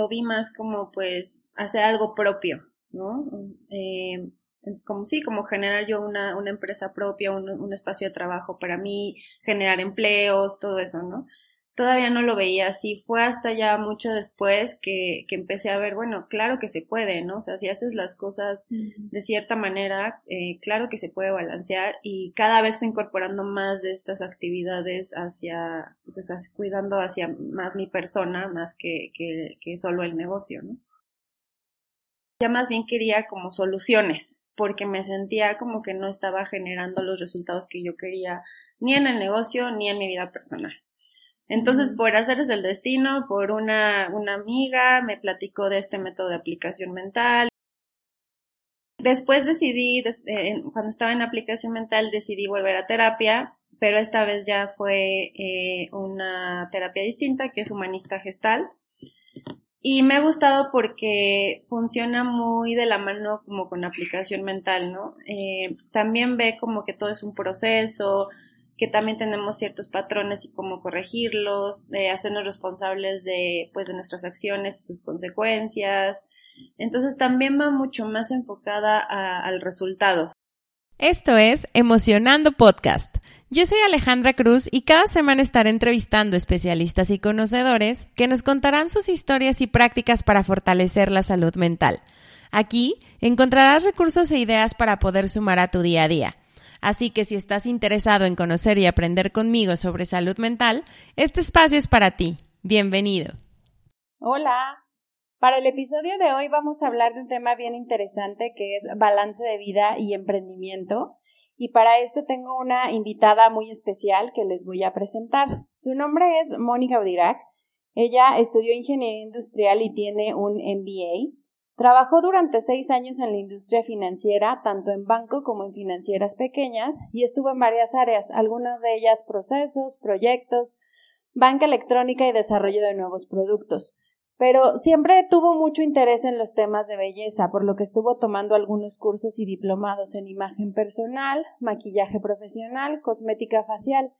lo vi más como pues hacer algo propio, ¿no? Eh, como sí, como generar yo una, una empresa propia, un, un, espacio de trabajo para mí, generar empleos, todo eso, ¿no? Todavía no lo veía así. Fue hasta ya mucho después que, que, empecé a ver, bueno, claro que se puede, ¿no? O sea, si haces las cosas de cierta manera, eh, claro que se puede balancear y cada vez fui incorporando más de estas actividades hacia, pues, cuidando hacia más mi persona, más que, que, que solo el negocio, ¿no? Ya más bien quería como soluciones, porque me sentía como que no estaba generando los resultados que yo quería ni en el negocio ni en mi vida personal. Entonces, por hacerles el destino, por una, una amiga, me platicó de este método de aplicación mental. Después decidí, eh, cuando estaba en aplicación mental, decidí volver a terapia, pero esta vez ya fue eh, una terapia distinta, que es humanista gestal. Y me ha gustado porque funciona muy de la mano como con aplicación mental, ¿no? Eh, también ve como que todo es un proceso, que también tenemos ciertos patrones y cómo corregirlos, hacernos responsables de, pues, de nuestras acciones y sus consecuencias. Entonces también va mucho más enfocada al resultado. Esto es Emocionando Podcast. Yo soy Alejandra Cruz y cada semana estaré entrevistando especialistas y conocedores que nos contarán sus historias y prácticas para fortalecer la salud mental. Aquí encontrarás recursos e ideas para poder sumar a tu día a día. Así que si estás interesado en conocer y aprender conmigo sobre salud mental, este espacio es para ti. Bienvenido. Hola. Para el episodio de hoy vamos a hablar de un tema bien interesante que es balance de vida y emprendimiento. Y para esto tengo una invitada muy especial que les voy a presentar. Su nombre es Mónica Udirac. Ella estudió ingeniería industrial y tiene un MBA. Trabajó durante seis años en la industria financiera, tanto en banco como en financieras pequeñas, y estuvo en varias áreas, algunas de ellas procesos, proyectos, banca electrónica y desarrollo de nuevos productos. Pero siempre tuvo mucho interés en los temas de belleza, por lo que estuvo tomando algunos cursos y diplomados en imagen personal, maquillaje profesional, cosmética facial.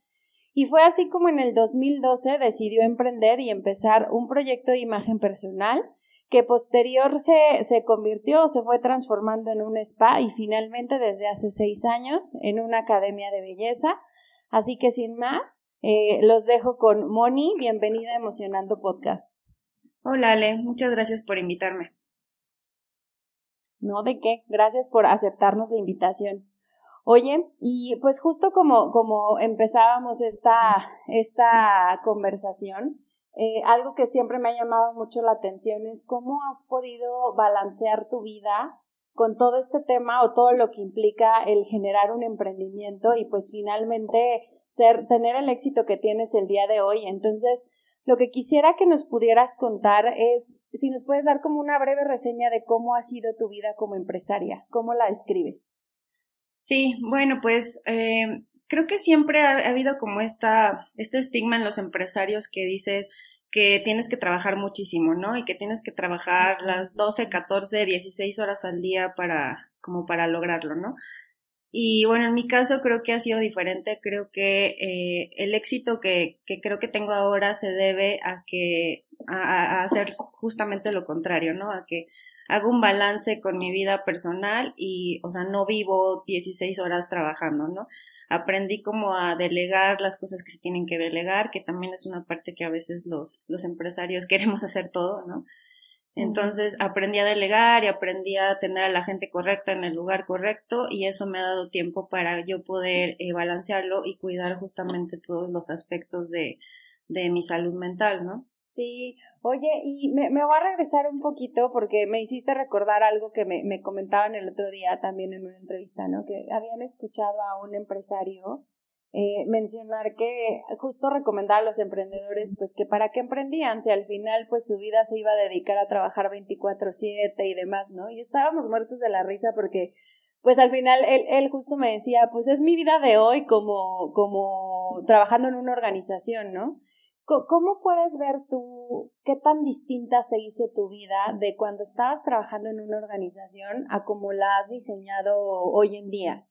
Y fue así como en el 2012 decidió emprender y empezar un proyecto de imagen personal que posterior se, se convirtió, se fue transformando en un spa y finalmente desde hace seis años en una academia de belleza. Así que sin más, eh, los dejo con Moni. Bienvenida a Emocionando Podcast. Hola Ale, muchas gracias por invitarme. No, de qué, gracias por aceptarnos la invitación. Oye, y pues justo como, como empezábamos esta, esta conversación, eh, algo que siempre me ha llamado mucho la atención es cómo has podido balancear tu vida con todo este tema o todo lo que implica el generar un emprendimiento y pues finalmente ser, tener el éxito que tienes el día de hoy. Entonces, lo que quisiera que nos pudieras contar es si nos puedes dar como una breve reseña de cómo ha sido tu vida como empresaria, cómo la describes. Sí, bueno, pues eh, creo que siempre ha, habido como esta, este estigma en los empresarios que dice que tienes que trabajar muchísimo, ¿no? Y que tienes que trabajar las 12, 14, 16 horas al día para, como para lograrlo, ¿no? Y bueno, en mi caso creo que ha sido diferente. Creo que eh, el éxito que, que creo que tengo ahora se debe a que, a, a hacer justamente lo contrario, ¿no? A que hago un balance con mi vida personal y, o sea, no vivo 16 horas trabajando, ¿no? Aprendí como a delegar las cosas que se tienen que delegar, que también es una parte que a veces los, los empresarios queremos hacer todo, ¿no? Entonces aprendí a delegar y aprendí a tener a la gente correcta en el lugar correcto y eso me ha dado tiempo para yo poder eh, balancearlo y cuidar justamente todos los aspectos de, de mi salud mental, ¿no? Sí, oye, y me, me voy a regresar un poquito porque me hiciste recordar algo que me, me comentaban el otro día también en una entrevista, ¿no? Que habían escuchado a un empresario eh, mencionar que justo recomendaba a los emprendedores pues que para qué emprendían si al final pues su vida se iba a dedicar a trabajar 24/7 y demás, ¿no? Y estábamos muertos de la risa porque pues al final él, él justo me decía pues es mi vida de hoy como, como trabajando en una organización, ¿no? ¿Cómo puedes ver tú qué tan distinta se hizo tu vida de cuando estabas trabajando en una organización a cómo la has diseñado hoy en día?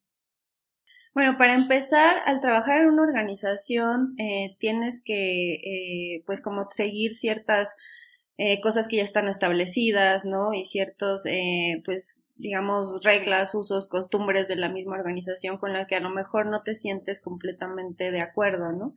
Bueno, para empezar, al trabajar en una organización eh, tienes que, eh, pues, como seguir ciertas eh, cosas que ya están establecidas, ¿no? Y ciertos, eh, pues, digamos, reglas, usos, costumbres de la misma organización con la que a lo mejor no te sientes completamente de acuerdo, ¿no?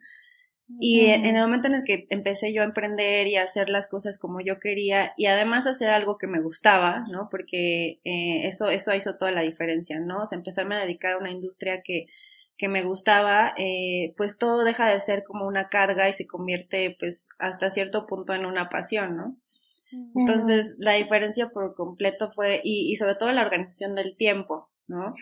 Y en el momento en el que empecé yo a emprender y a hacer las cosas como yo quería y además hacer algo que me gustaba, ¿no? Porque eh, eso, eso hizo toda la diferencia, ¿no? O sea, empezarme a dedicar a una industria que, que me gustaba, eh, pues todo deja de ser como una carga y se convierte pues hasta cierto punto en una pasión, ¿no? Entonces, la diferencia por completo fue, y, y sobre todo la organización del tiempo, ¿no?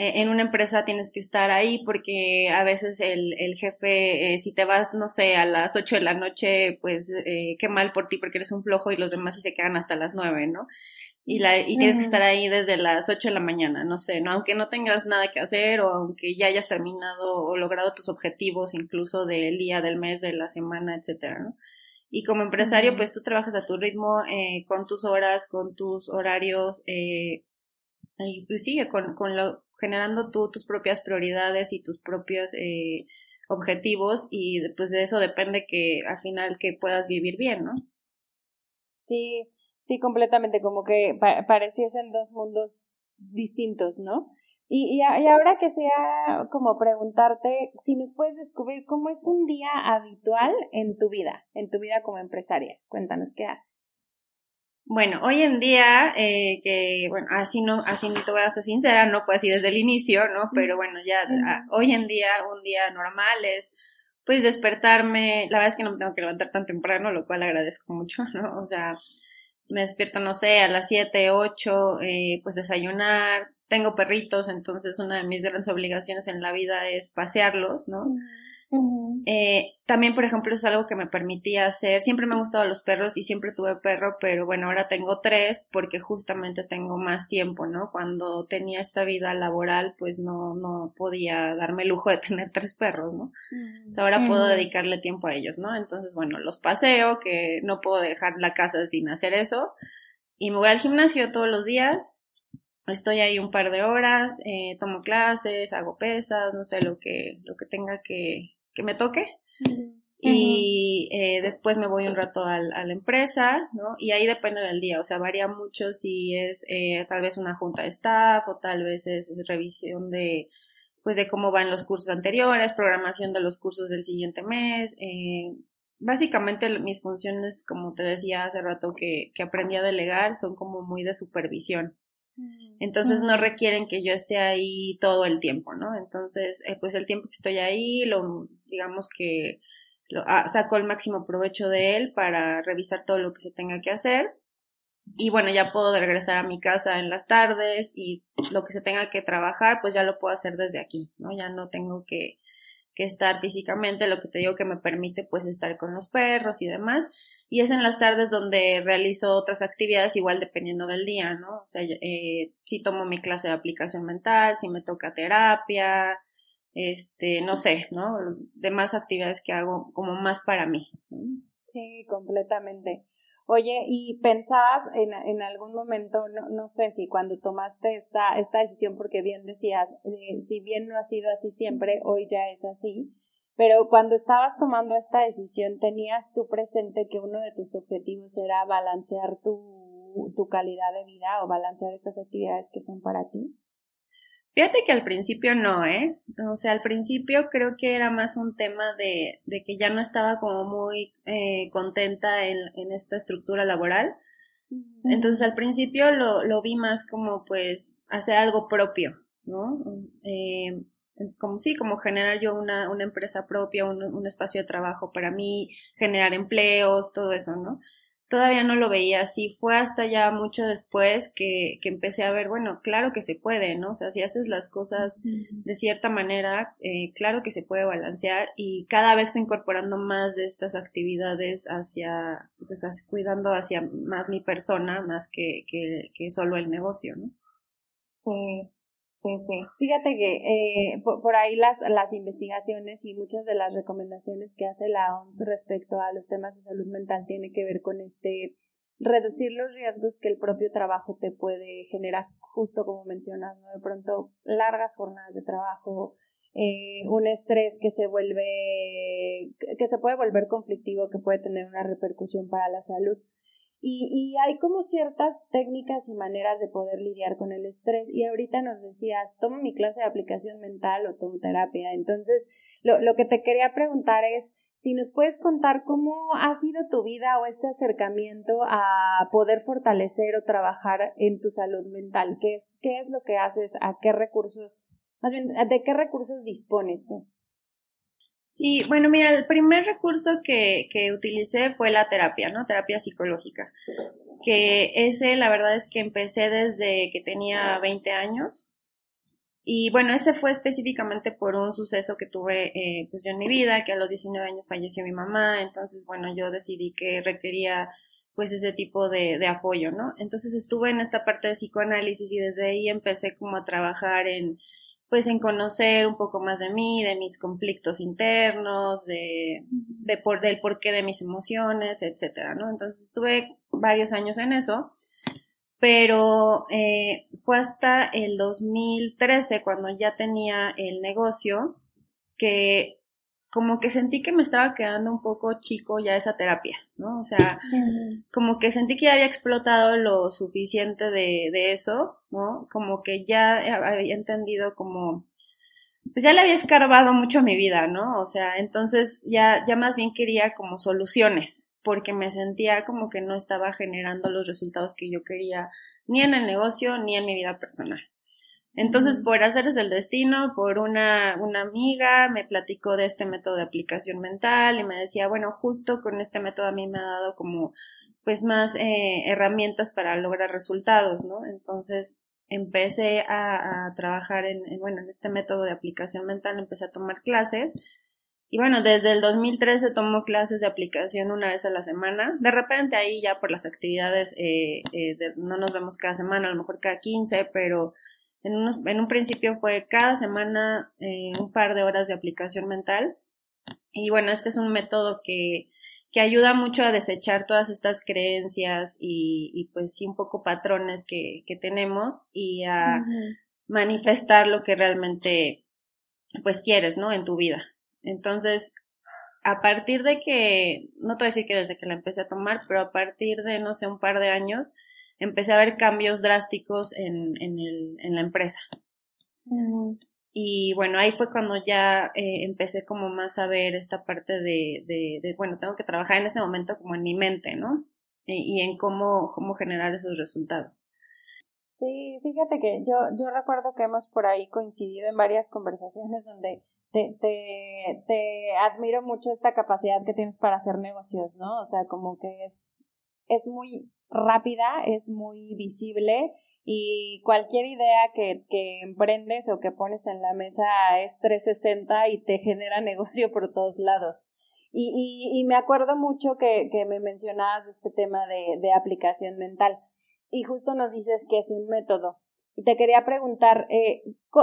Eh, en una empresa tienes que estar ahí porque a veces el, el jefe, eh, si te vas, no sé, a las 8 de la noche, pues eh, qué mal por ti porque eres un flojo y los demás sí se quedan hasta las 9, ¿no? Y, la, y tienes que estar ahí desde las 8 de la mañana, no sé, ¿no? Aunque no tengas nada que hacer o aunque ya hayas terminado o logrado tus objetivos incluso del día, del mes, de la semana, etcétera, ¿no? Y como empresario, pues tú trabajas a tu ritmo, eh, con tus horas, con tus horarios, eh, y pues sigue con, con lo, generando tú tus propias prioridades y tus propios eh, objetivos y pues de eso depende que al final que puedas vivir bien, ¿no? Sí, sí, completamente, como que pareciesen dos mundos distintos, ¿no? Y, y, y, ahora que sea como preguntarte si nos puedes descubrir cómo es un día habitual en tu vida, en tu vida como empresaria. Cuéntanos qué haces. Bueno, hoy en día, eh, que, bueno, así no, así te voy a ser sincera, no fue así desde el inicio, ¿no? Pero bueno, ya, hoy en día, un día normal es, pues, despertarme, la verdad es que no me tengo que levantar tan temprano, lo cual agradezco mucho, ¿no? O sea, me despierto, no sé, a las siete, ocho, eh, pues desayunar, tengo perritos, entonces una de mis grandes obligaciones en la vida es pasearlos, ¿no? Eh, también, por ejemplo, es algo que me permitía hacer. Siempre me han gustado los perros y siempre tuve perro, pero bueno, ahora tengo tres porque justamente tengo más tiempo, ¿no? Cuando tenía esta vida laboral, pues no, no podía darme el lujo de tener tres perros, ¿no? ahora puedo dedicarle tiempo a ellos, ¿no? Entonces, bueno, los paseo, que no puedo dejar la casa sin hacer eso. Y me voy al gimnasio todos los días. Estoy ahí un par de horas, eh, tomo clases, hago pesas, no sé, lo que, lo que tenga que, que me toque. Y eh, después me voy un rato al, a la empresa, ¿no? Y ahí depende del día, o sea, varía mucho si es eh, tal vez una junta de staff o tal vez es, revisión de, pues de cómo van los cursos anteriores, programación de los cursos del siguiente mes. Eh, básicamente mis funciones, como te decía hace rato que, que aprendí a delegar, son como muy de supervisión. Entonces no requieren que yo esté ahí todo el tiempo, ¿no? Entonces, eh, pues el tiempo que estoy ahí, lo, digamos que lo, ah, saco el máximo provecho de él para revisar todo lo que se tenga que hacer. Y bueno, ya puedo regresar a mi casa en las tardes y lo que se tenga que trabajar, pues ya lo puedo hacer desde aquí, ¿no? Ya no tengo que, que estar físicamente, lo que te digo que me permite pues estar con los perros y demás. Y es en las tardes donde realizo otras actividades igual dependiendo del día, ¿no? O sea, eh, si tomo mi clase de aplicación mental, si me toca terapia, este, no sé, ¿no? Demás actividades que hago como más para mí. Sí, completamente. Oye, ¿y pensabas en, en algún momento, no, no, sé si cuando tomaste esta, esta decisión, porque bien decías, eh, si bien no ha sido así siempre, hoy ya es así, pero cuando estabas tomando esta decisión, ¿tenías tú presente que uno de tus objetivos era balancear tu, tu calidad de vida o balancear estas actividades que son para ti? Fíjate que al principio no, ¿eh? O sea, al principio creo que era más un tema de, de que ya no estaba como muy eh, contenta en, en, esta estructura laboral. Entonces al principio lo, lo vi más como pues hacer algo propio, ¿no? Eh, como sí, como generar yo una, una empresa propia, un, un espacio de trabajo para mí, generar empleos, todo eso, ¿no? Todavía no lo veía así. Fue hasta ya mucho después que, que empecé a ver, bueno, claro que se puede, ¿no? O sea, si haces las cosas de cierta manera, eh, claro que se puede balancear y cada vez fue incorporando más de estas actividades hacia, pues, cuidando hacia más mi persona, más que, que, que solo el negocio, ¿no? Sí. Sí, sí. Fíjate que eh, por, ahí las, las investigaciones y muchas de las recomendaciones que hace la OMS respecto a los temas de salud mental tiene que ver con este reducir los riesgos que el propio trabajo te puede generar, justo como mencionas, ¿no? De pronto largas jornadas de trabajo, eh, un estrés que se vuelve, que se puede volver conflictivo, que puede tener una repercusión para la salud. Y, y hay como ciertas técnicas y maneras de poder lidiar con el estrés. Y ahorita nos decías, tomo mi clase de aplicación mental o tomo terapia. Entonces, lo, lo que te quería preguntar es, si nos puedes contar cómo ha sido tu vida o este acercamiento a poder fortalecer o trabajar en tu salud mental, ¿qué es, qué es lo que haces? ¿A qué recursos, más bien, de qué recursos dispones tú? Sí, bueno, mira, el primer recurso que, que utilicé fue la terapia, ¿no? Terapia psicológica. Que ese, la verdad es que empecé desde que tenía 20 años. Y bueno, ese fue específicamente por un suceso que tuve eh, pues yo en mi vida, que a los 19 años falleció mi mamá, entonces bueno, yo decidí que requería pues ese tipo de, de apoyo, ¿no? Entonces estuve en esta parte de psicoanálisis y desde ahí empecé como a trabajar en, pues en conocer un poco más de mí, de mis conflictos internos, de, de por, del porqué de mis emociones, etcétera, ¿no? Entonces estuve varios años en eso, pero eh, fue hasta el 2013 cuando ya tenía el negocio que como que sentí que me estaba quedando un poco chico ya esa terapia, ¿no? O sea, como que sentí que ya había explotado lo suficiente de, de eso, ¿no? Como que ya había entendido como, pues ya le había escarbado mucho a mi vida, ¿no? O sea, entonces ya, ya más bien quería como soluciones, porque me sentía como que no estaba generando los resultados que yo quería, ni en el negocio, ni en mi vida personal. Entonces, por hacerles el destino, por una, una amiga, me platicó de este método de aplicación mental y me decía, bueno, justo con este método a mí me ha dado como, pues, más eh, herramientas para lograr resultados, ¿no? Entonces, empecé a, trabajar en, bueno, en este método de aplicación mental, empecé a tomar clases. Y bueno, desde el 2013 tomo clases de aplicación una vez a la semana. De repente ahí ya por las actividades eh, eh, no nos vemos cada semana, a lo mejor cada 15, pero en, unos, en un principio fue cada semana eh, un par de horas de aplicación mental. Y bueno, este es un método que, que ayuda mucho a desechar todas estas creencias y, y pues sí un poco patrones que, que tenemos y a manifestar lo que realmente pues quieres, ¿no? En tu vida. Entonces, a partir de que, no te voy a decir que desde que la empecé a tomar, pero a partir de, no sé, un par de años, empecé a ver cambios drásticos en, en, el, en la empresa. Y bueno, ahí fue cuando ya eh, empecé como más a ver esta parte de, de, bueno, tengo que trabajar en ese momento como en mi mente, ¿no? Y, y, en cómo, cómo generar esos resultados. Sí, fíjate que yo, yo recuerdo que hemos por ahí coincidido en varias conversaciones donde te, te, te admiro mucho esta capacidad que tienes para hacer negocios, ¿no? O sea, como que es, es muy rápida, es muy visible y cualquier idea que, que emprendes o que pones en la mesa es 360 y te genera negocio por todos lados. Y, y, me acuerdo mucho que, que me mencionabas este tema de, de aplicación mental y justo nos dices que es un método. Y te quería preguntar, eh,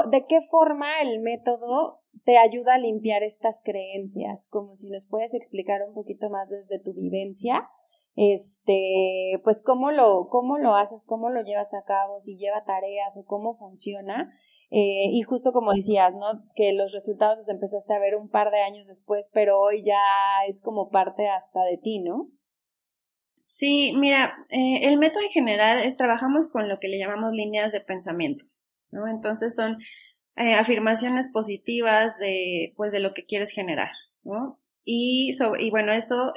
¿de qué forma el método te ayuda a limpiar estas creencias? Como si nos puedes explicar un poquito más desde tu vivencia este, pues cómo lo, cómo lo haces, cómo lo llevas a cabo, si lleva tareas o cómo funciona. Eh, y justo como decías, ¿no? Que los resultados los empezaste a ver un par de años después, pero hoy ya es como parte hasta de ti, ¿no? Sí, mira, eh, el método en general es trabajamos con lo que le llamamos líneas de pensamiento, ¿no? Entonces son eh, afirmaciones positivas de, pues, de lo que quieres generar, ¿no? Y, y bueno, eso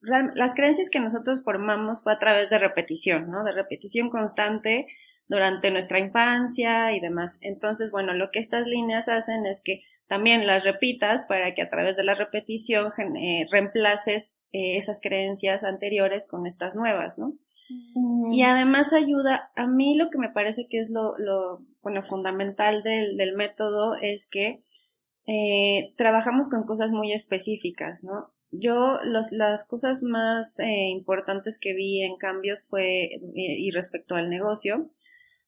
las creencias que nosotros formamos fue a través de repetición, ¿no? De repetición constante durante nuestra infancia y demás. Entonces, bueno, lo que estas líneas hacen es que también las repitas para que a través de la repetición eh, reemplaces eh, esas creencias anteriores con estas nuevas, ¿no? Y además ayuda, a mí lo que me parece que es lo, lo bueno, fundamental del, del método es que eh, trabajamos con cosas muy específicas, ¿no? Yo los, las cosas más eh, importantes que vi en cambios fue, eh, y respecto al negocio,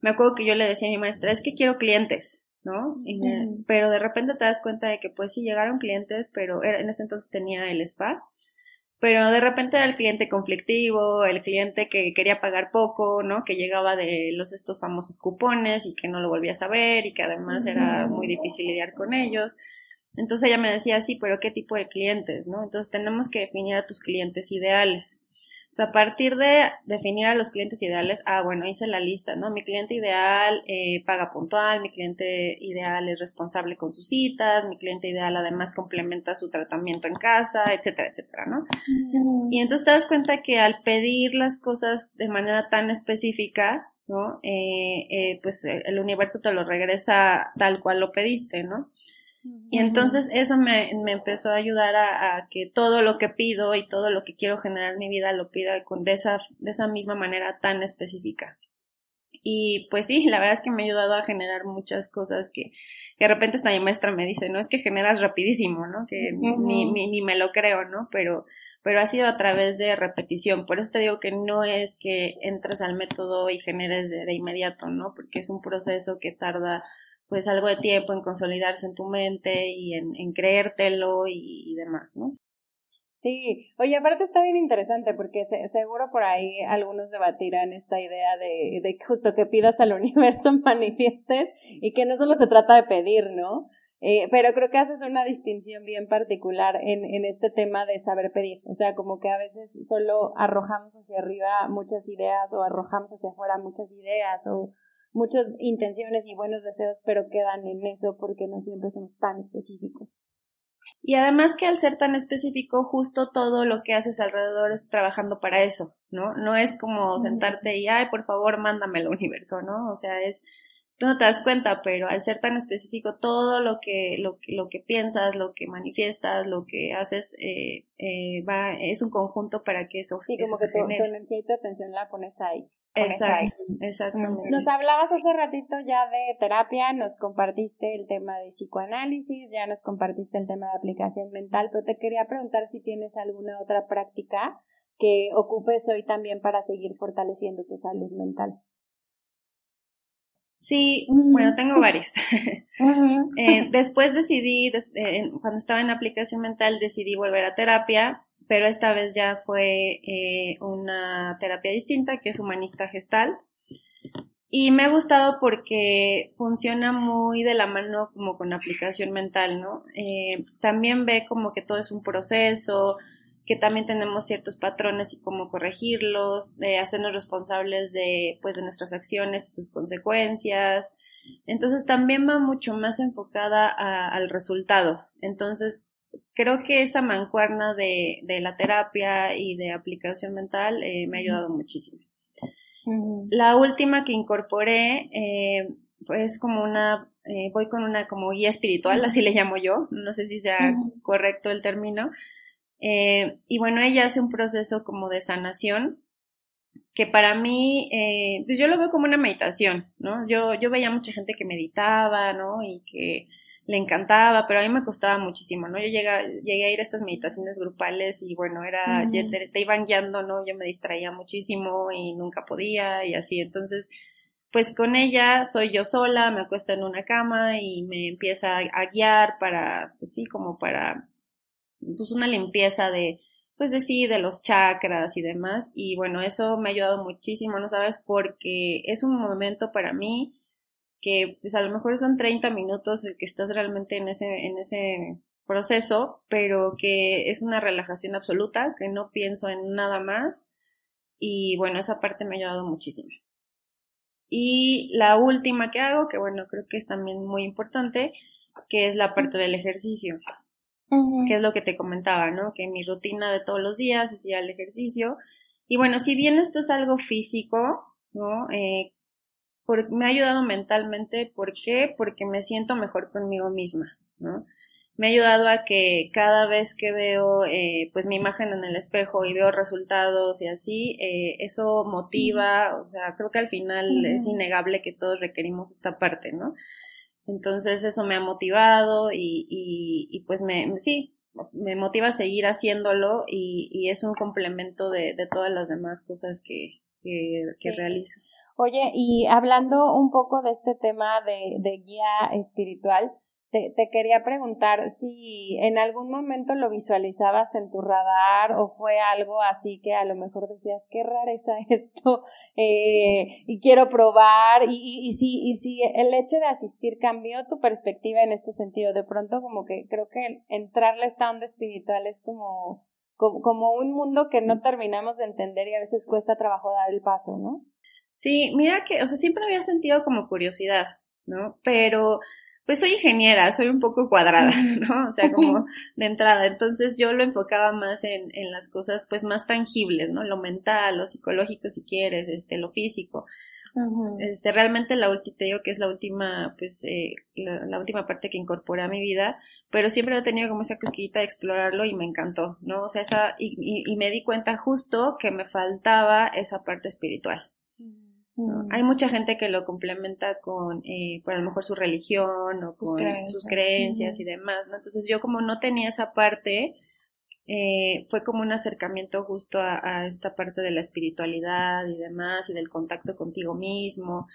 me acuerdo que yo le decía a mi maestra, es que quiero clientes, ¿no? Pero de repente te das cuenta de que pues sí llegaron clientes, pero en ese entonces tenía el spa, pero de repente era el cliente conflictivo, el cliente que quería pagar poco, ¿no? Que llegaba de los estos famosos cupones y que no lo volvías a ver y que además era muy difícil lidiar con ellos. Entonces ella me decía, sí, pero ¿qué tipo de clientes, no? Entonces tenemos que definir a tus clientes ideales. O sea, a partir de definir a los clientes ideales, ah, bueno, hice la lista, ¿no? Mi cliente ideal eh, paga puntual, mi cliente ideal es responsable con sus citas, mi cliente ideal además complementa su tratamiento en casa, etcétera, etcétera, ¿no? Y entonces te das cuenta que al pedir las cosas de manera tan específica, ¿no? Eh, eh, pues el universo te lo regresa tal cual lo pediste, ¿no? Y entonces eso me, me empezó a ayudar a, que todo lo que pido y todo lo que quiero generar en mi vida lo pida con, de, esa, de esa misma manera tan específica. Y pues sí, la verdad es que me ha ayudado a generar muchas cosas que, que de repente esta mi maestra me dice, no es que generas rapidísimo, ¿no? Que ni, ni, ni, me lo creo, ¿no? Pero, pero ha sido a través de repetición. Por eso te digo que no es que entres al método y generes de, de inmediato, ¿no? Porque es un proceso que tarda pues algo de tiempo en consolidarse en tu mente y en, creértelo y, demás, ¿no? Sí, oye, aparte está bien interesante porque seguro por ahí algunos debatirán esta idea de, de justo que pidas al universo manifiestes y que no solo se trata de pedir, ¿no? Eh, pero creo que haces una distinción bien particular en, en este tema de saber pedir. O sea, como que a veces solo arrojamos hacia arriba muchas ideas o arrojamos hacia afuera muchas ideas o muchas intenciones y buenos deseos, pero quedan en eso porque no siempre somos tan específicos. Y además que al ser tan específico, justo todo lo que haces alrededor es trabajando para eso, ¿no? No es como sentarte y, ay, por favor, mándame el universo, ¿no? O sea, es, tú no te das cuenta, pero al ser tan específico, todo lo que, lo, lo que piensas, lo que manifiestas, lo que haces, eh, eh, va, es un conjunto para que eso Sí, como que tu, tu energía y tu atención la pones ahí. Exacto, exactamente. Nos hablabas hace ratito ya de terapia, nos compartiste el tema de psicoanálisis, ya nos compartiste el tema de aplicación mental, pero te quería preguntar si tienes alguna otra práctica que ocupes hoy también para seguir fortaleciendo tu salud mental. Sí, bueno, tengo varias. Eh, después decidí, eh, cuando estaba en aplicación mental, decidí volver a terapia pero esta vez ya fue eh, una terapia distinta, que es humanista gestal. Y me ha gustado porque funciona muy de la mano como con aplicación mental, ¿no? Eh, también ve como que todo es un proceso, que también tenemos ciertos patrones y cómo corregirlos, de hacernos responsables de, pues, de nuestras acciones y sus consecuencias. Entonces también va mucho más enfocada al resultado. Entonces creo que esa mancuerna de, de la terapia y de aplicación mental eh, me ha ayudado muchísimo. La última que incorporé eh, es como una, eh, voy con una como guía espiritual, así le llamo yo, no sé si sea correcto el término. Y bueno, ella hace un proceso como de sanación que para mí, pues yo lo veo como una meditación, ¿no? Yo, yo veía mucha gente que meditaba, ¿no? Y que le encantaba, pero a mí me costaba muchísimo, ¿no? Yo llegué, llegué a ir a estas meditaciones grupales y bueno, era, te, iban guiando, ¿no? Yo me distraía muchísimo y nunca podía y así, entonces, pues con ella soy yo sola, me acuesto en una cama y me empieza a, guiar para, pues sí, como para, pues una limpieza de, pues de sí, de los chakras y demás, y bueno, eso me ha ayudado muchísimo, ¿no sabes? Porque es un momento para mí, que pues a lo mejor son 30 minutos el que estás realmente en ese, en ese proceso, pero que es una relajación absoluta, que no pienso en nada más y bueno, esa parte me ha ayudado muchísimo. Y la última que hago, que bueno, creo que es también muy importante, que es la parte del ejercicio, que es lo que te comentaba, ¿no? Que mi rutina de todos los días es ir al ejercicio. Y bueno, si bien esto es algo físico, ¿no? Eh, me ha ayudado mentalmente, ¿por qué? Porque me siento mejor conmigo misma, ¿no? Me ha ayudado a que cada vez que veo eh, pues mi imagen en el espejo y veo resultados y así, eh, eso motiva, o sea, creo que al final es innegable que todos requerimos esta parte, ¿no? Entonces eso me ha motivado y, y, pues me, sí, me motiva a seguir haciéndolo y, y es un complemento de, de, todas las demás cosas que, que, que realizo. Oye, y hablando un poco de este tema de, de guía espiritual, te, quería preguntar si en algún momento lo visualizabas en tu radar o fue algo así que a lo mejor decías, qué rareza esto, eh, y quiero probar, y, y, y, si, y si el hecho de asistir cambió tu perspectiva en este sentido, de pronto como que creo que entrarle a esta onda espiritual es como como, un mundo que no terminamos de entender y a veces cuesta trabajo dar el paso, ¿no? Sí, mira que, o sea, siempre había sentido como curiosidad, ¿no? Pero pues soy ingeniera, soy un poco cuadrada, ¿no? O sea, como de entrada. Entonces yo lo enfocaba más en, en las cosas pues más tangibles, ¿no? Lo mental, lo psicológico si quieres, este, lo físico. Este, realmente la última, te digo que es la última, pues, eh, la, última parte que incorporé a mi vida, pero siempre he tenido como esa cosquillita de explorarlo y me encantó, ¿no? O sea, esa, y, y, me di cuenta justo que me faltaba esa parte espiritual. Hay mucha gente que lo complementa con, eh, por a lo mejor su religión o con sus creencias y demás, ¿no? Entonces yo como no tenía esa parte, eh, fue como un acercamiento justo a, esta parte de la espiritualidad y demás y del contacto contigo mismo.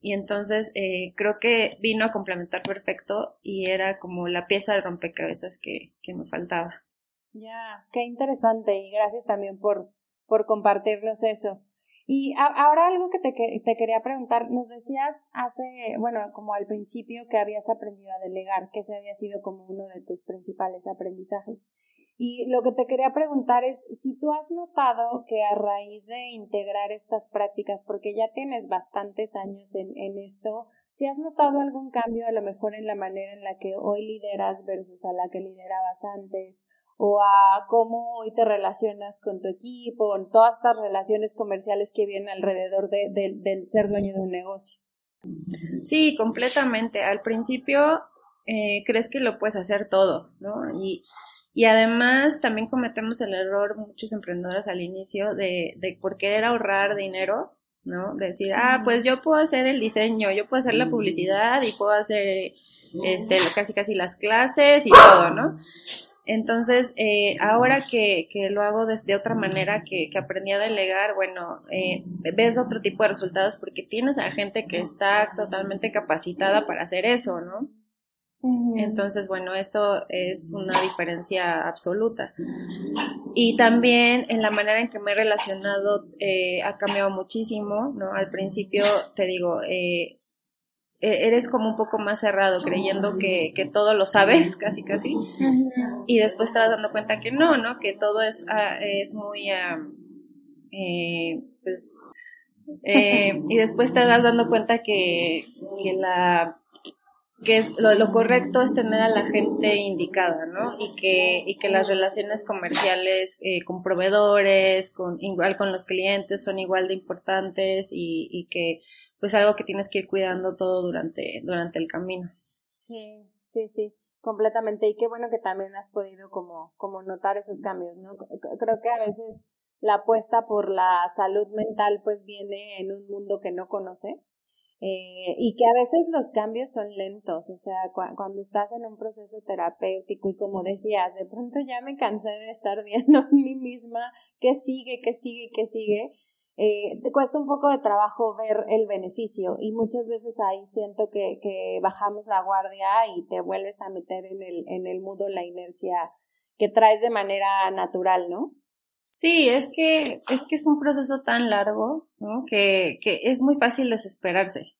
Y entonces eh, creo que vino a complementar perfecto y era como la pieza de rompecabezas que, que me faltaba. Ya, qué interesante y gracias también por, por compartirnos eso. Y ahora algo que te, te quería preguntar, nos decías hace, bueno, como al principio que habías aprendido a delegar, que ese había sido como uno de tus principales aprendizajes. Y lo que te quería preguntar es si tú has notado que a raíz de integrar estas prácticas, porque ya tienes bastantes años en, en esto, si has notado algún cambio a lo mejor en la manera en la que hoy lideras versus a la que liderabas antes, o a cómo hoy te relacionas con tu equipo, en todas estas relaciones comerciales que vienen alrededor de, del ser dueño de un negocio. Sí, completamente. Al principio eh, crees que lo puedes hacer todo, ¿no? Y, y además también cometemos el error muchos emprendedores al inicio de, de por querer ahorrar dinero, ¿no? De decir, ah, pues yo puedo hacer el diseño, yo puedo hacer la publicidad y puedo hacer este, casi casi las clases y todo, ¿no? Entonces, eh, ahora que, que, lo hago de, otra manera, que, que, aprendí a delegar, bueno, eh, ves otro tipo de resultados porque tienes a gente que está totalmente capacitada para hacer eso, ¿no? Entonces, bueno, eso es una diferencia absoluta. Y también en la manera en que me he relacionado eh, ha cambiado muchísimo, ¿no? Al principio, te digo, eh, eres como un poco más cerrado, creyendo que, que todo lo sabes, casi casi, y después te vas dando cuenta que no, ¿no? Que todo es, ah, es muy, eh, pues, eh, y después te vas dando cuenta que, que la que es, lo, lo, correcto es tener a la gente indicada, ¿no? Y que, y que las relaciones comerciales eh, con proveedores, con, igual con los clientes son igual de importantes y, y que pues algo que tienes que ir cuidando todo durante, durante el camino. Sí, sí, sí, completamente. Y qué bueno que también has podido como, como notar esos cambios, ¿no? Creo que a veces la apuesta por la salud mental pues viene en un mundo que no conoces. Eh, y que a veces los cambios son lentos, o sea, cuando estás en un proceso terapéutico y como decías, de pronto ya me cansé de estar viendo a mí misma qué sigue, qué sigue, qué sigue, eh, te cuesta un poco de trabajo ver el beneficio y muchas veces ahí siento que, que bajamos la guardia y te vuelves a meter en el, en el mudo la inercia que traes de manera natural, ¿no? Sí, es que es que es un proceso tan largo, ¿no? Que, que es muy fácil desesperarse.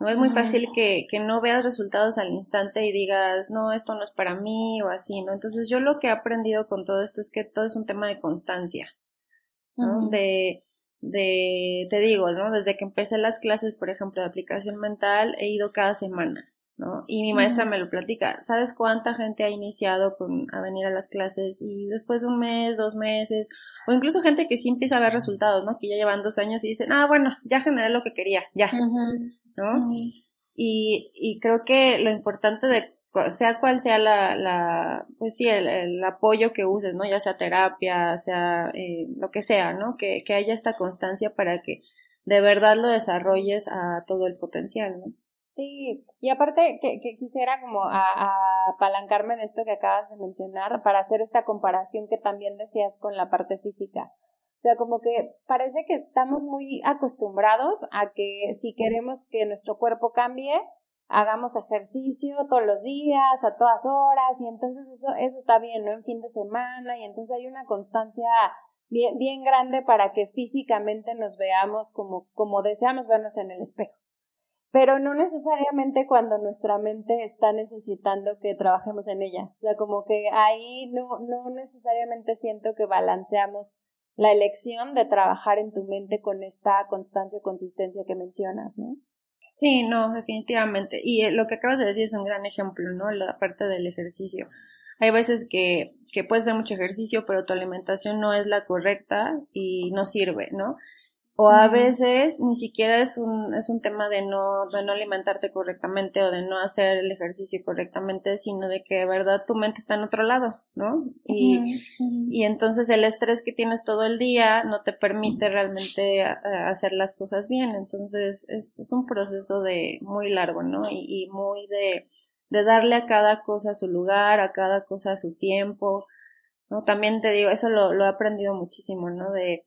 No es muy fácil que, que no veas resultados al instante y digas, no, esto no es para mí o así, ¿no? Entonces yo lo que he aprendido con todo esto es que todo es un tema de constancia, ¿no? De, de, te digo, ¿no? Desde que empecé las clases, por ejemplo, de aplicación mental, he ido cada semana, ¿no? Y mi maestra me lo platica. ¿Sabes cuánta gente ha iniciado con, a venir a las clases y después de un mes, dos meses, o incluso gente que sí empieza a ver resultados, ¿no? Que ya llevan dos años y dicen, ah, bueno, ya generé lo que quería, ya, ¿no? Y, y creo que lo importante de sea cual sea la, la pues sí, el, apoyo que uses, ¿no? Ya sea terapia, sea eh, lo que sea, ¿no? Que, que haya esta constancia para que de verdad lo desarrolles a todo el potencial, ¿no? Sí, y aparte que, que quisiera como a, apalancarme de esto que acabas de mencionar para hacer esta comparación que también decías con la parte física. O sea, como que parece que estamos muy acostumbrados a que si queremos que nuestro cuerpo cambie, hagamos ejercicio todos los días, a todas horas, y entonces eso, eso está bien, ¿no? En fin de semana, y entonces hay una constancia bien, bien grande para que físicamente nos veamos como, como deseamos vernos en el espejo. pero no necesariamente cuando nuestra mente está necesitando que trabajemos en ella. O sea, como que ahí no, no necesariamente siento que balanceamos la elección de trabajar en tu mente con esta constancia consistencia que mencionas, ¿no? Sí, no, definitivamente. Y eh, lo que acabas de decir es un gran ejemplo, ¿no? La parte del ejercicio. Hay veces que, que puedes hacer mucho ejercicio, pero tu alimentación no es la correcta y no sirve, ¿no? O a veces ni siquiera es un, es un tema de no, de no alimentarte correctamente o de no hacer el ejercicio correctamente, sino de que de verdad tu mente está en otro lado, ¿no? Y, y entonces el estrés que tienes todo el día no te permite realmente hacer las cosas bien. Entonces es, es un proceso de muy largo, ¿no? Y, y muy de, de darle a cada cosa su lugar, a cada cosa su tiempo, ¿no? También te digo, eso lo, lo he aprendido muchísimo, ¿no? De,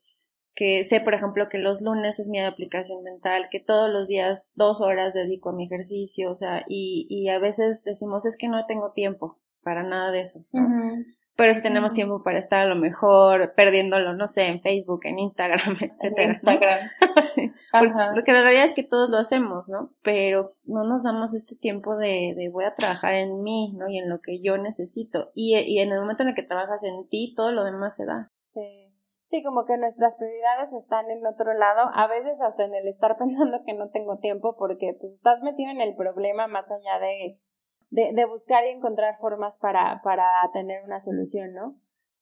que sé, por ejemplo, que los lunes es mi aplicación mental, que todos los días dos horas dedico a mi ejercicio, o sea, y, y a veces decimos, es que no tengo tiempo para nada de eso. Pero si tenemos tiempo para estar a lo mejor perdiéndolo, no sé, en Facebook, en Instagram, etcétera. Instagram. porque, la realidad es que todos lo hacemos, ¿no? Pero no nos damos este tiempo de, de voy a trabajar en mí, ¿no? Y en lo que yo necesito. Y, y en el momento en el que trabajas en ti, todo lo demás se da. Sí. Sí, como que nuestras prioridades están en otro lado, a veces hasta en el estar pensando que no tengo tiempo porque pues estás metido en el problema más allá de, de, de buscar y encontrar formas para, para tener una solución, ¿no?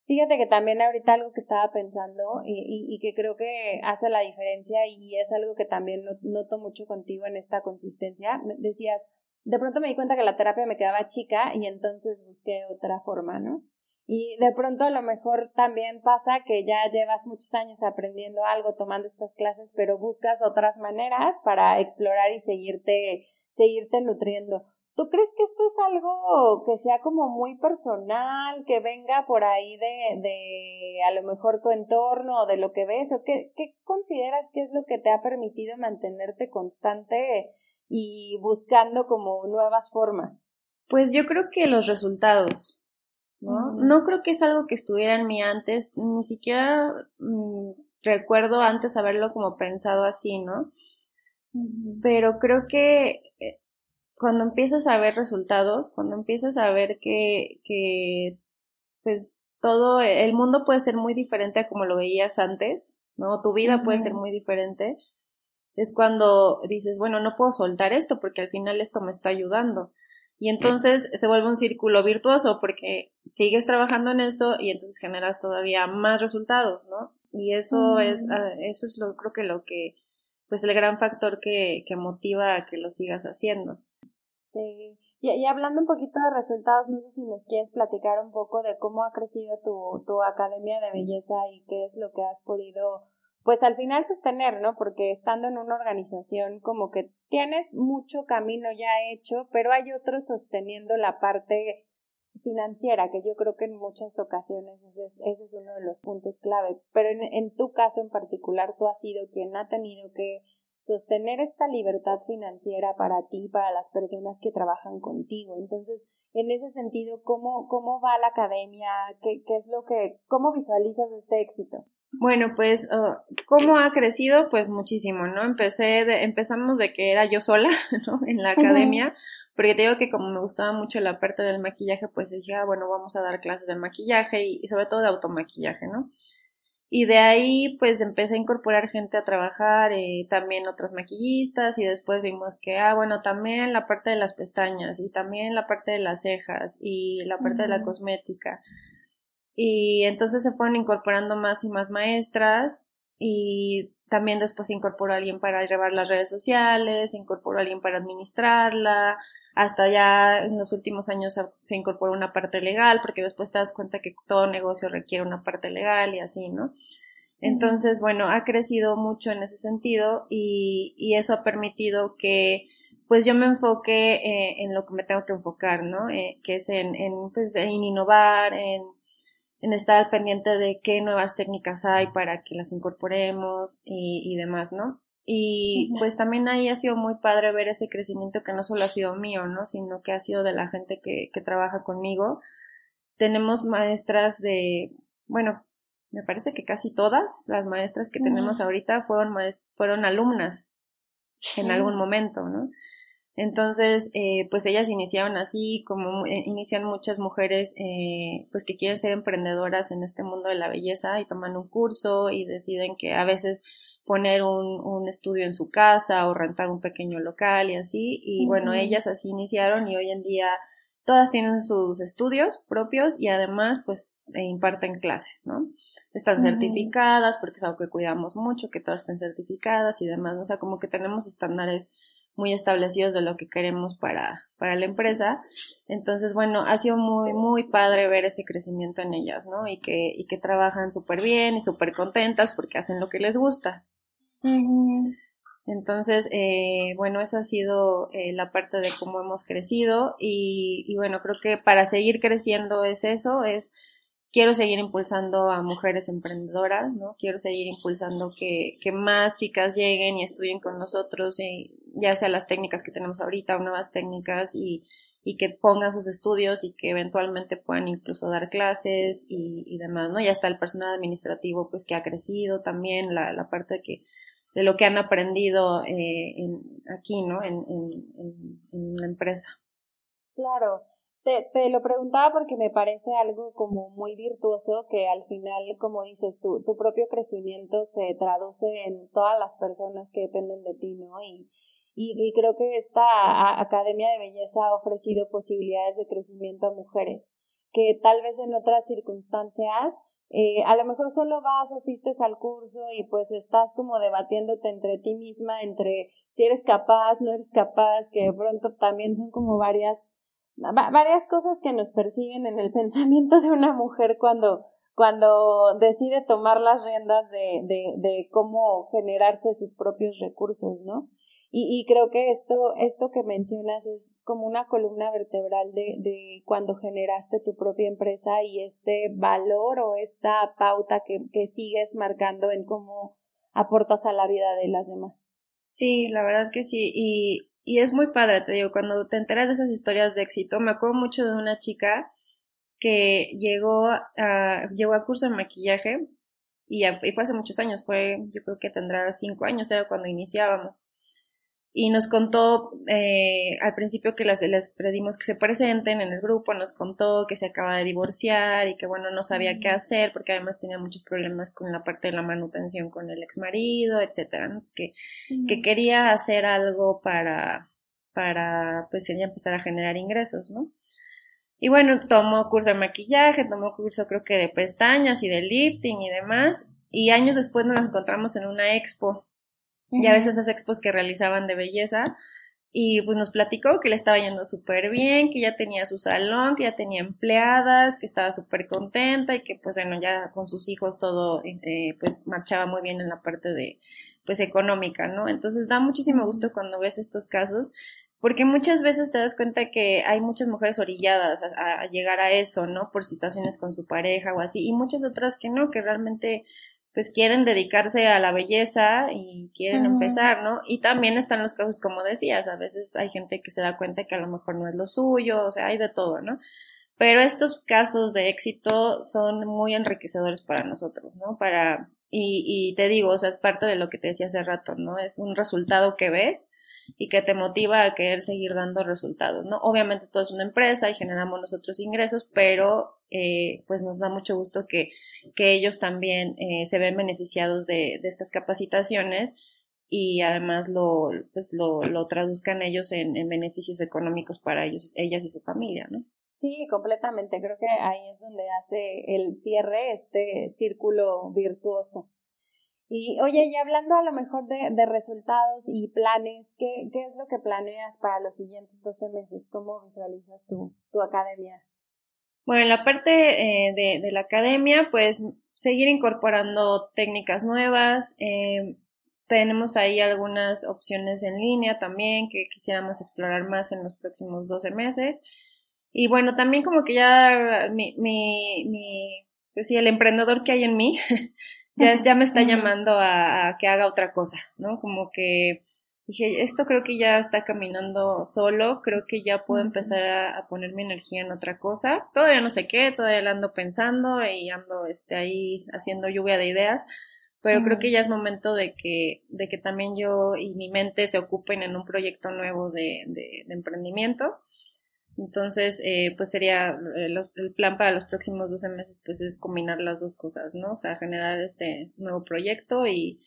Fíjate que también ahorita algo que estaba pensando y, y, y, que creo que hace la diferencia y es algo que también noto mucho contigo en esta consistencia, decías, de pronto me di cuenta que la terapia me quedaba chica y entonces busqué otra forma, ¿no? Y de pronto a lo mejor también pasa que ya llevas muchos años aprendiendo algo, tomando estas clases, pero buscas otras maneras para explorar y seguirte, seguirte nutriendo. ¿Tú crees que esto es algo que sea como muy personal, que venga por ahí de, de a lo mejor tu entorno o de lo que ves? ¿O qué, qué consideras que es lo que te ha permitido mantenerte constante y buscando como nuevas formas? Pues yo creo que los resultados, ¿no? No creo que es algo que estuviera en mí antes, ni siquiera mm, recuerdo antes haberlo como pensado así, ¿no? Pero creo que eh, cuando empiezas a ver resultados, cuando empiezas a ver que, que pues todo, el mundo puede ser muy diferente a como lo veías antes, ¿no? Tu vida puede ser muy diferente. Es cuando dices, bueno, no puedo soltar esto porque al final esto me está ayudando. Y entonces se vuelve un círculo virtuoso porque sigues trabajando en eso y entonces generas todavía más resultados, ¿no? Y eso es, ah, eso es lo, creo que lo que, pues el gran factor que, que motiva a que lo sigas haciendo. Sí. Y, y, hablando un poquito de resultados, no sé si nos quieres platicar un poco de cómo ha crecido tu, tu academia de belleza y qué es lo que has podido pues al final sostener, ¿no? Porque estando en una organización como que tienes mucho camino ya hecho, pero hay otros sosteniendo la parte financiera, que yo creo que en muchas ocasiones ese es, ese es uno de los puntos clave. Pero en, en tu caso en particular, tú has sido quien ha tenido que sostener esta libertad financiera para ti, para las personas que trabajan contigo. Entonces, en ese sentido, ¿cómo, cómo va la academia? ¿Qué, qué es lo que, cómo visualizas este éxito? Bueno, pues, uh, ¿cómo ha crecido? Pues muchísimo, ¿no? Empecé de, empezamos de que era yo sola, ¿no? En la academia, porque te digo que como me gustaba mucho la parte del maquillaje, pues dije, ah, bueno, vamos a dar clases de maquillaje y, sobre todo de automaquillaje, ¿no? Y de ahí, pues, empecé a incorporar gente a trabajar, eh, también otras maquillistas, y después vimos que, ah, bueno, también la parte de las pestañas, y también la parte de las cejas, y la parte de la cosmética. Y entonces se fueron incorporando más y más maestras y también después se incorporó alguien para llevar las redes sociales, se incorporó alguien para administrarla, hasta ya en los últimos años se incorporó una parte legal, porque después te das cuenta que todo negocio requiere una parte legal y así, ¿no? Entonces, bueno, ha crecido mucho en ese sentido y, y eso ha permitido que pues yo me enfoque eh, en lo que me tengo que enfocar, ¿no? Eh, que es en, en, pues, en innovar, en en estar al pendiente de qué nuevas técnicas hay para que las incorporemos y, y demás, ¿no? Y pues también ahí ha sido muy padre ver ese crecimiento que no solo ha sido mío, ¿no? Sino que ha sido de la gente que, que trabaja conmigo. Tenemos maestras de, bueno, me parece que casi todas las maestras que tenemos ahorita fueron, fueron alumnas. en algún momento, ¿no? Entonces, eh, pues ellas iniciaron así, como eh, inician muchas mujeres, eh, pues que quieren ser emprendedoras en este mundo de la belleza y toman un curso y deciden que a veces poner un, un estudio en su casa o rentar un pequeño local y así. Y bueno, ellas así iniciaron y hoy en día todas tienen sus estudios propios y además pues imparten clases, ¿no? Están certificadas porque es algo que cuidamos mucho, que todas estén certificadas y demás, o sea, como que tenemos estándares muy establecidos de lo que queremos para, para la empresa. Entonces, bueno, ha sido muy, muy padre ver ese crecimiento en ellas, ¿no? Y que, y que trabajan súper bien y súper contentas porque hacen lo que les gusta. Entonces, eh, bueno, eso ha sido eh, la parte de cómo hemos crecido y, y bueno, creo que para seguir creciendo es eso, es quiero seguir impulsando a mujeres emprendedoras, ¿no? Quiero seguir impulsando que, que más chicas lleguen y estudien con nosotros, y ya sea las técnicas que tenemos ahorita o nuevas técnicas y, y que pongan sus estudios y que eventualmente puedan incluso dar clases y, y demás, ¿no? Ya está el personal administrativo, pues que ha crecido también, la, la parte de que de lo que han aprendido eh, en, aquí, ¿no? En, en, en la empresa. Claro, te, te, lo preguntaba porque me parece algo como muy virtuoso que al final, como dices, tu, tu propio crecimiento se traduce en todas las personas que dependen de ti, ¿no? Y, y, y creo que esta Academia de Belleza ha ofrecido posibilidades de crecimiento a mujeres que tal vez en otras circunstancias eh, a lo mejor solo vas, asistes al curso y pues estás como debatiéndote entre ti misma, entre si eres capaz, no eres capaz, que de pronto también son como varias varias cosas que nos persiguen en el pensamiento de una mujer cuando, cuando decide tomar las riendas de, de, de cómo generarse sus propios recursos, ¿no? Y, y creo que esto, esto que mencionas es como una columna vertebral de, de cuando generaste tu propia empresa y este valor o esta pauta que, que sigues marcando en cómo aportas a la vida de las demás. Sí, la verdad que sí. Y y es muy padre, te digo, cuando te enteras de esas historias de éxito, me acuerdo mucho de una chica que llegó a, llegó a curso de maquillaje y, fue hace muchos años, fue, yo creo que tendrá cinco años, era cuando iniciábamos. Y nos contó eh, al principio que las, les pedimos que se presenten en el grupo, nos contó que se acaba de divorciar y que bueno, no sabía qué hacer porque además tenía muchos problemas con la parte de la manutención con el ex marido, etcétera, ¿no? que, que quería hacer algo para, para pues ella empezar a generar ingresos, ¿no? Y bueno, tomó curso de maquillaje, tomó curso creo que de pestañas y de lifting y demás. Y años después nos encontramos en una expo ya ves esas expos que realizaban de belleza. Y pues nos platicó que le estaba yendo súper bien, que ya tenía su salón, que ya tenía empleadas, que estaba súper contenta y que pues bueno, ya con sus hijos todo eh, pues marchaba muy bien en la parte de pues económica, ¿no? Entonces da muchísimo gusto cuando ves estos casos porque muchas veces te das cuenta que hay muchas mujeres orilladas a, a, llegar a eso, ¿no? Por situaciones con su pareja o así, y muchas otras que no, que realmente pues quieren dedicarse a la belleza y quieren empezar, ¿no? Y también están los casos, como decías, a veces hay gente que se da cuenta que a lo mejor no es lo suyo, o sea, hay de todo, ¿no? Pero estos casos de éxito son muy enriquecedores para nosotros, ¿no? Para, y, y te digo, o sea, es parte de lo que te decía hace rato, ¿no? Es un resultado que ves y que te motiva a querer seguir dando resultados, ¿no? Obviamente todo es una empresa y generamos nosotros ingresos, pero eh, pues nos da mucho gusto que, que ellos también eh, se ven beneficiados de, de, estas capacitaciones y además lo, pues lo, lo traduzcan ellos en, en, beneficios económicos para ellos, ellas y su familia, ¿no? Sí, completamente. Creo que ahí es donde hace el cierre este círculo virtuoso. Y oye, y hablando a lo mejor de, de resultados y planes, ¿qué, ¿qué, es lo que planeas para los siguientes 12 meses? ¿Cómo visualizas tu, tu academia? Bueno, en la parte eh, de, de, la academia, pues seguir incorporando técnicas nuevas. Eh, tenemos ahí algunas opciones en línea también que quisiéramos explorar más en los próximos 12 meses. Y bueno, también como que ya mi, mi, mi pues sí, el emprendedor que hay en mí ya, ya me está llamando a, a, que haga otra cosa, ¿no? Como que dije, esto creo que ya está caminando solo, creo que ya puedo empezar a, a, poner mi energía en otra cosa. Todavía no sé qué, todavía la ando pensando y ando este, ahí haciendo lluvia de ideas, pero creo que ya es momento de que, de que también yo y mi mente se ocupen en un proyecto nuevo de, de, emprendimiento. Entonces, eh, pues sería eh, el plan para los próximos 12 meses, pues es combinar las dos cosas, ¿no? O sea, generar este nuevo proyecto y,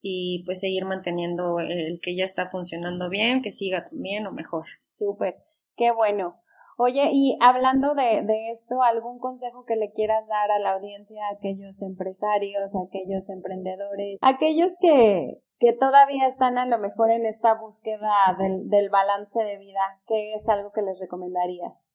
y pues seguir manteniendo el que ya está funcionando bien, que siga también o mejor. Súper, qué bueno. Oye, y hablando de, de, esto, ¿algún consejo que le quieras dar a la audiencia, a aquellos empresarios, a aquellos emprendedores, aquellos que, que todavía están a lo mejor en esta búsqueda del, del balance de vida? ¿Qué es algo que les recomendarías?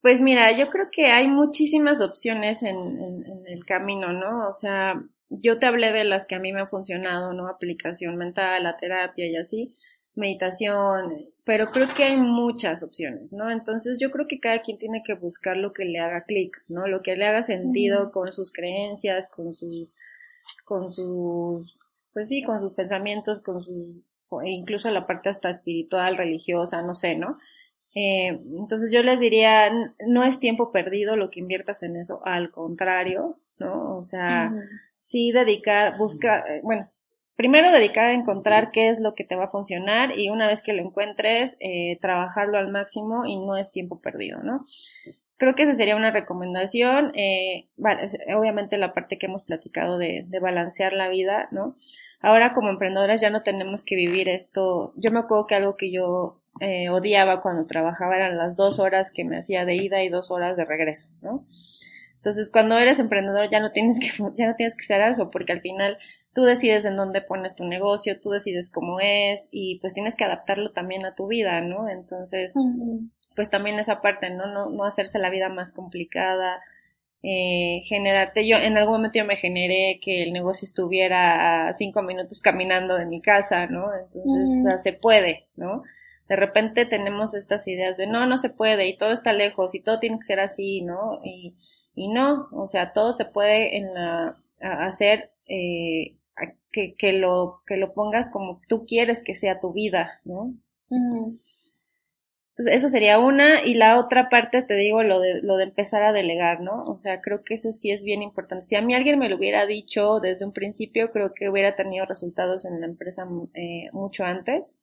Pues mira, yo creo que hay muchísimas opciones en, en, en el camino, ¿no? O sea, yo te hablé de las que a mí me han funcionado, ¿no? Aplicación mental, la terapia y así, meditación, pero creo que hay muchas opciones, ¿no? Entonces yo creo que cada quien tiene que buscar lo que le haga clic, ¿no? Lo que le haga sentido con sus creencias, con sus, con sus, pues sí, con sus pensamientos, con sus, incluso la parte hasta espiritual, religiosa, no sé, ¿no? Eh, entonces yo les diría, no es tiempo perdido lo que inviertas en eso, al contrario, ¿no? O sea, sí dedicar, buscar, eh, bueno, primero dedicar a encontrar qué es lo que te va a funcionar y una vez que lo encuentres, eh, trabajarlo al máximo y no es tiempo perdido, ¿no? Creo que esa sería una recomendación. Eh, obviamente la parte que hemos platicado de, de, balancear la vida, ¿no? Ahora como emprendedoras ya no tenemos que vivir esto. Yo me acuerdo que algo que yo eh, odiaba cuando trabajaba eran las dos horas que me hacía de ida y dos horas de regreso, ¿no? Entonces, cuando eres emprendedor ya no tienes que, ya no tienes que hacer eso, porque al final tú decides en dónde pones tu negocio, tú decides cómo es y pues tienes que adaptarlo también a tu vida, ¿no? Entonces, pues también esa parte, ¿no? ¿no? No hacerse la vida más complicada, eh, generarte, yo en algún momento yo me generé que el negocio estuviera a cinco minutos caminando de mi casa, ¿no? Entonces, o sea, se puede, ¿no? De repente tenemos estas ideas de no, no se puede y todo está lejos y todo tiene que ser así, ¿no? Y, y no, o sea, todo se puede en la, hacer eh, que, que, lo, que lo pongas como tú quieres que sea tu vida, ¿no? Entonces, eso sería una. Y la otra parte, te digo, lo de, lo de empezar a delegar, ¿no? O sea, creo que eso sí es bien importante. Si a mí alguien me lo hubiera dicho desde un principio, creo que hubiera tenido resultados en la empresa eh, mucho antes,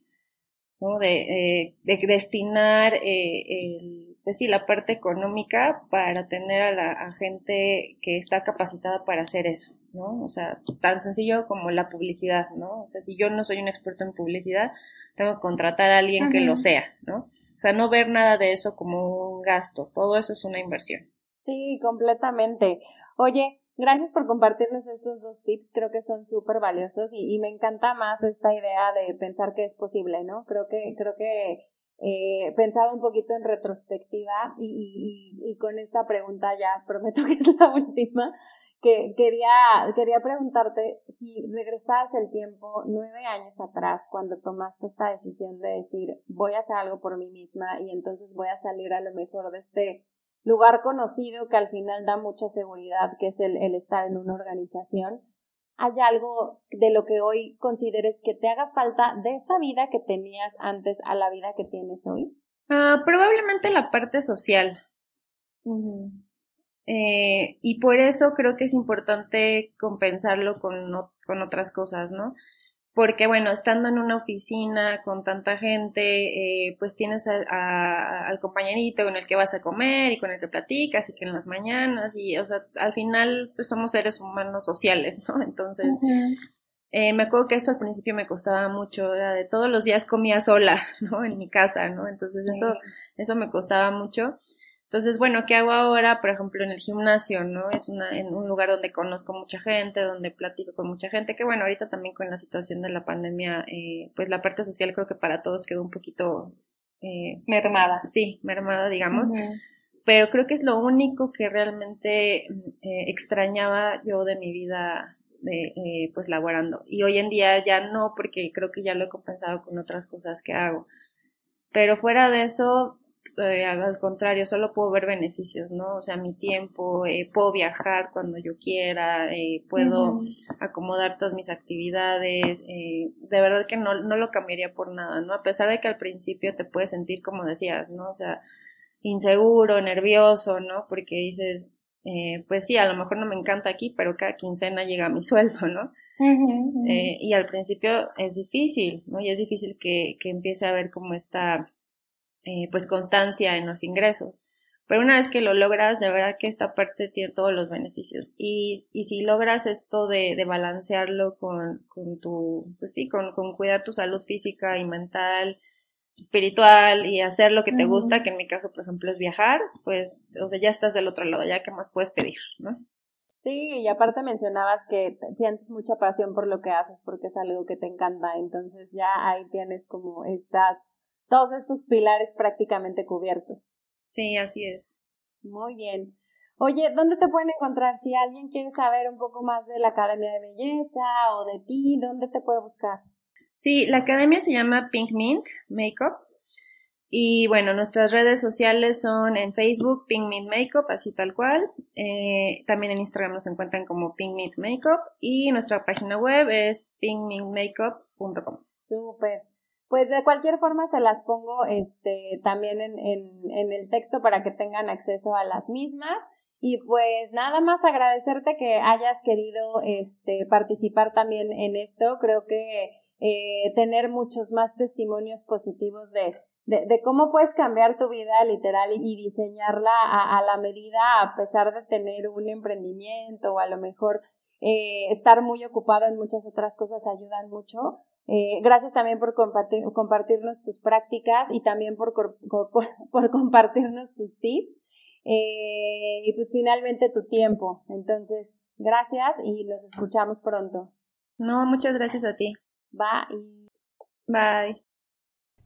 ¿no? De, eh, de destinar eh, el pues sí, la parte económica para tener a la gente que está capacitada para hacer eso, ¿no? O sea, tan sencillo como la publicidad, ¿no? O sea, si yo no soy un experto en publicidad, tengo que contratar a alguien que lo sea, ¿no? O sea, no ver nada de eso como un gasto, todo eso es una inversión. Sí, completamente. Oye, gracias por compartirles estos dos tips, creo que son súper valiosos y, y me encanta más esta idea de pensar que es posible, ¿no? Creo que, creo que eh, pensaba un poquito en retrospectiva y, y, y, con esta pregunta ya prometo que es la última, que quería, quería preguntarte si regresabas el tiempo nueve años atrás cuando tomaste esta decisión de decir voy a hacer algo por mí misma y entonces voy a salir a lo mejor de este lugar conocido que al final da mucha seguridad, que es el, el estar en una organización ¿Hay algo de lo que hoy consideres que te haga falta de esa vida que tenías antes a la vida que tienes hoy? Uh, probablemente la parte social. eh, y por eso creo que es importante compensarlo con, con otras cosas, ¿no? Porque bueno, estando en una oficina con tanta gente, eh, pues tienes al compañerito con el que vas a comer y con el que platicas y que en las mañanas y, o sea, al final pues somos seres humanos sociales, ¿no? Entonces, eh, me acuerdo que eso al principio me costaba mucho, era de todos los días comía sola, ¿no? En mi casa, ¿no? Entonces eso, eso me costaba mucho. Entonces, bueno, ¿qué hago ahora? Por ejemplo, en el gimnasio, ¿no? Es una, en un lugar donde conozco mucha gente, donde platico con mucha gente, que bueno, ahorita también con la situación de la pandemia, eh, pues la parte social creo que para todos quedó un poquito... Eh, mermada. Sí, mermada, digamos. Pero creo que es lo único que realmente eh, extrañaba yo de mi vida eh, pues laborando. Y hoy en día ya no, porque creo que ya lo he compensado con otras cosas que hago. Pero fuera de eso, eh, al contrario, solo puedo ver beneficios, ¿no? O sea, mi tiempo, eh, puedo viajar cuando yo quiera, eh, puedo acomodar todas mis actividades, de verdad que no, no lo cambiaría por nada, ¿no? A pesar de que al principio te puedes sentir, como decías, ¿no? O sea, inseguro, nervioso, ¿no? Porque dices, pues sí, a lo mejor no me encanta aquí, pero cada quincena llega mi sueldo, ¿no? Eh, y al principio es difícil, ¿no? Y es difícil que, que empiece a haber como esta, eh, pues, constancia en los ingresos. Pero una vez que lo logras, de verdad que esta parte tiene todos los beneficios. Y, y si logras esto de, de balancearlo con, con tu, pues sí, con, con cuidar tu salud física y mental, espiritual y hacer lo que te gusta, que en mi caso, por ejemplo, es viajar, pues, o sea, ya estás del otro lado, ya qué más puedes pedir, ¿no? Sí, y aparte mencionabas que sientes mucha pasión por lo que haces porque es algo que te encanta, entonces ya ahí tienes como estas, todos estos pilares prácticamente cubiertos. Sí, así es. Muy bien. Oye, ¿dónde te pueden encontrar? Si alguien quiere saber un poco más de la Academia de Belleza o de ti, ¿dónde te puede buscar? Sí, la academia se llama Pink Mint Makeup. Y bueno, nuestras redes sociales son en Facebook Pink Mint Makeup, así tal cual. Eh, también en Instagram nos encuentran como Pink Mint Makeup. Y nuestra página web es pinkmintmakeup.com. Súper. Pues de cualquier forma se las pongo este, también en, en, el texto para que tengan acceso a las mismas. Y pues nada más agradecerte que hayas querido este, participar también en esto. Creo que eh, tener muchos más testimonios positivos de, de, cómo puedes cambiar tu vida literal y, diseñarla a, la medida a pesar de tener un emprendimiento o a lo mejor eh, estar muy ocupado en muchas otras cosas ayudan mucho. Eh, gracias también por compartir, compartirnos tus prácticas y también por, por, compartirnos tus tips. y pues finalmente tu tiempo. Entonces, gracias y nos escuchamos pronto. No, muchas gracias a ti. Bye. Bye.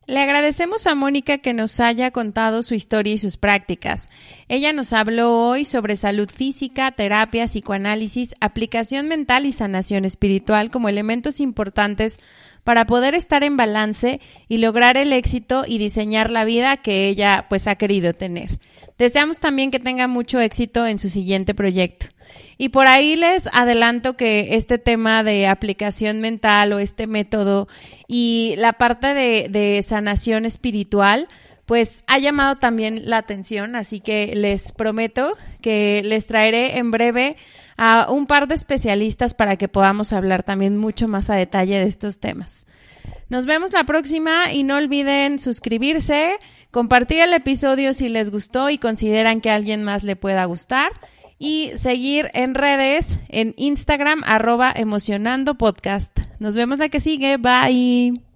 Le agradecemos a Mónica que nos haya contado su historia y sus prácticas. Ella nos habló hoy sobre salud física, terapia, psicoanálisis, aplicación mental y sanación espiritual como elementos importantes para poder estar en balance y lograr el éxito y diseñar la vida que ella pues ha querido tener. Deseamos también que tenga mucho éxito en su siguiente proyecto. Y por ahí les adelanto que este tema de aplicación mental o este método y la parte de, sanación espiritual, pues ha llamado también la atención, así que les prometo que les traeré en breve a un par de especialistas para que podamos hablar también mucho más a detalle de estos temas. Nos vemos la próxima y no olviden suscribirse, compartir el episodio si les gustó y consideran que a alguien más le pueda gustar y seguir en redes, en Instagram, arroba emocionando podcast. Nos vemos la que sigue. Bye.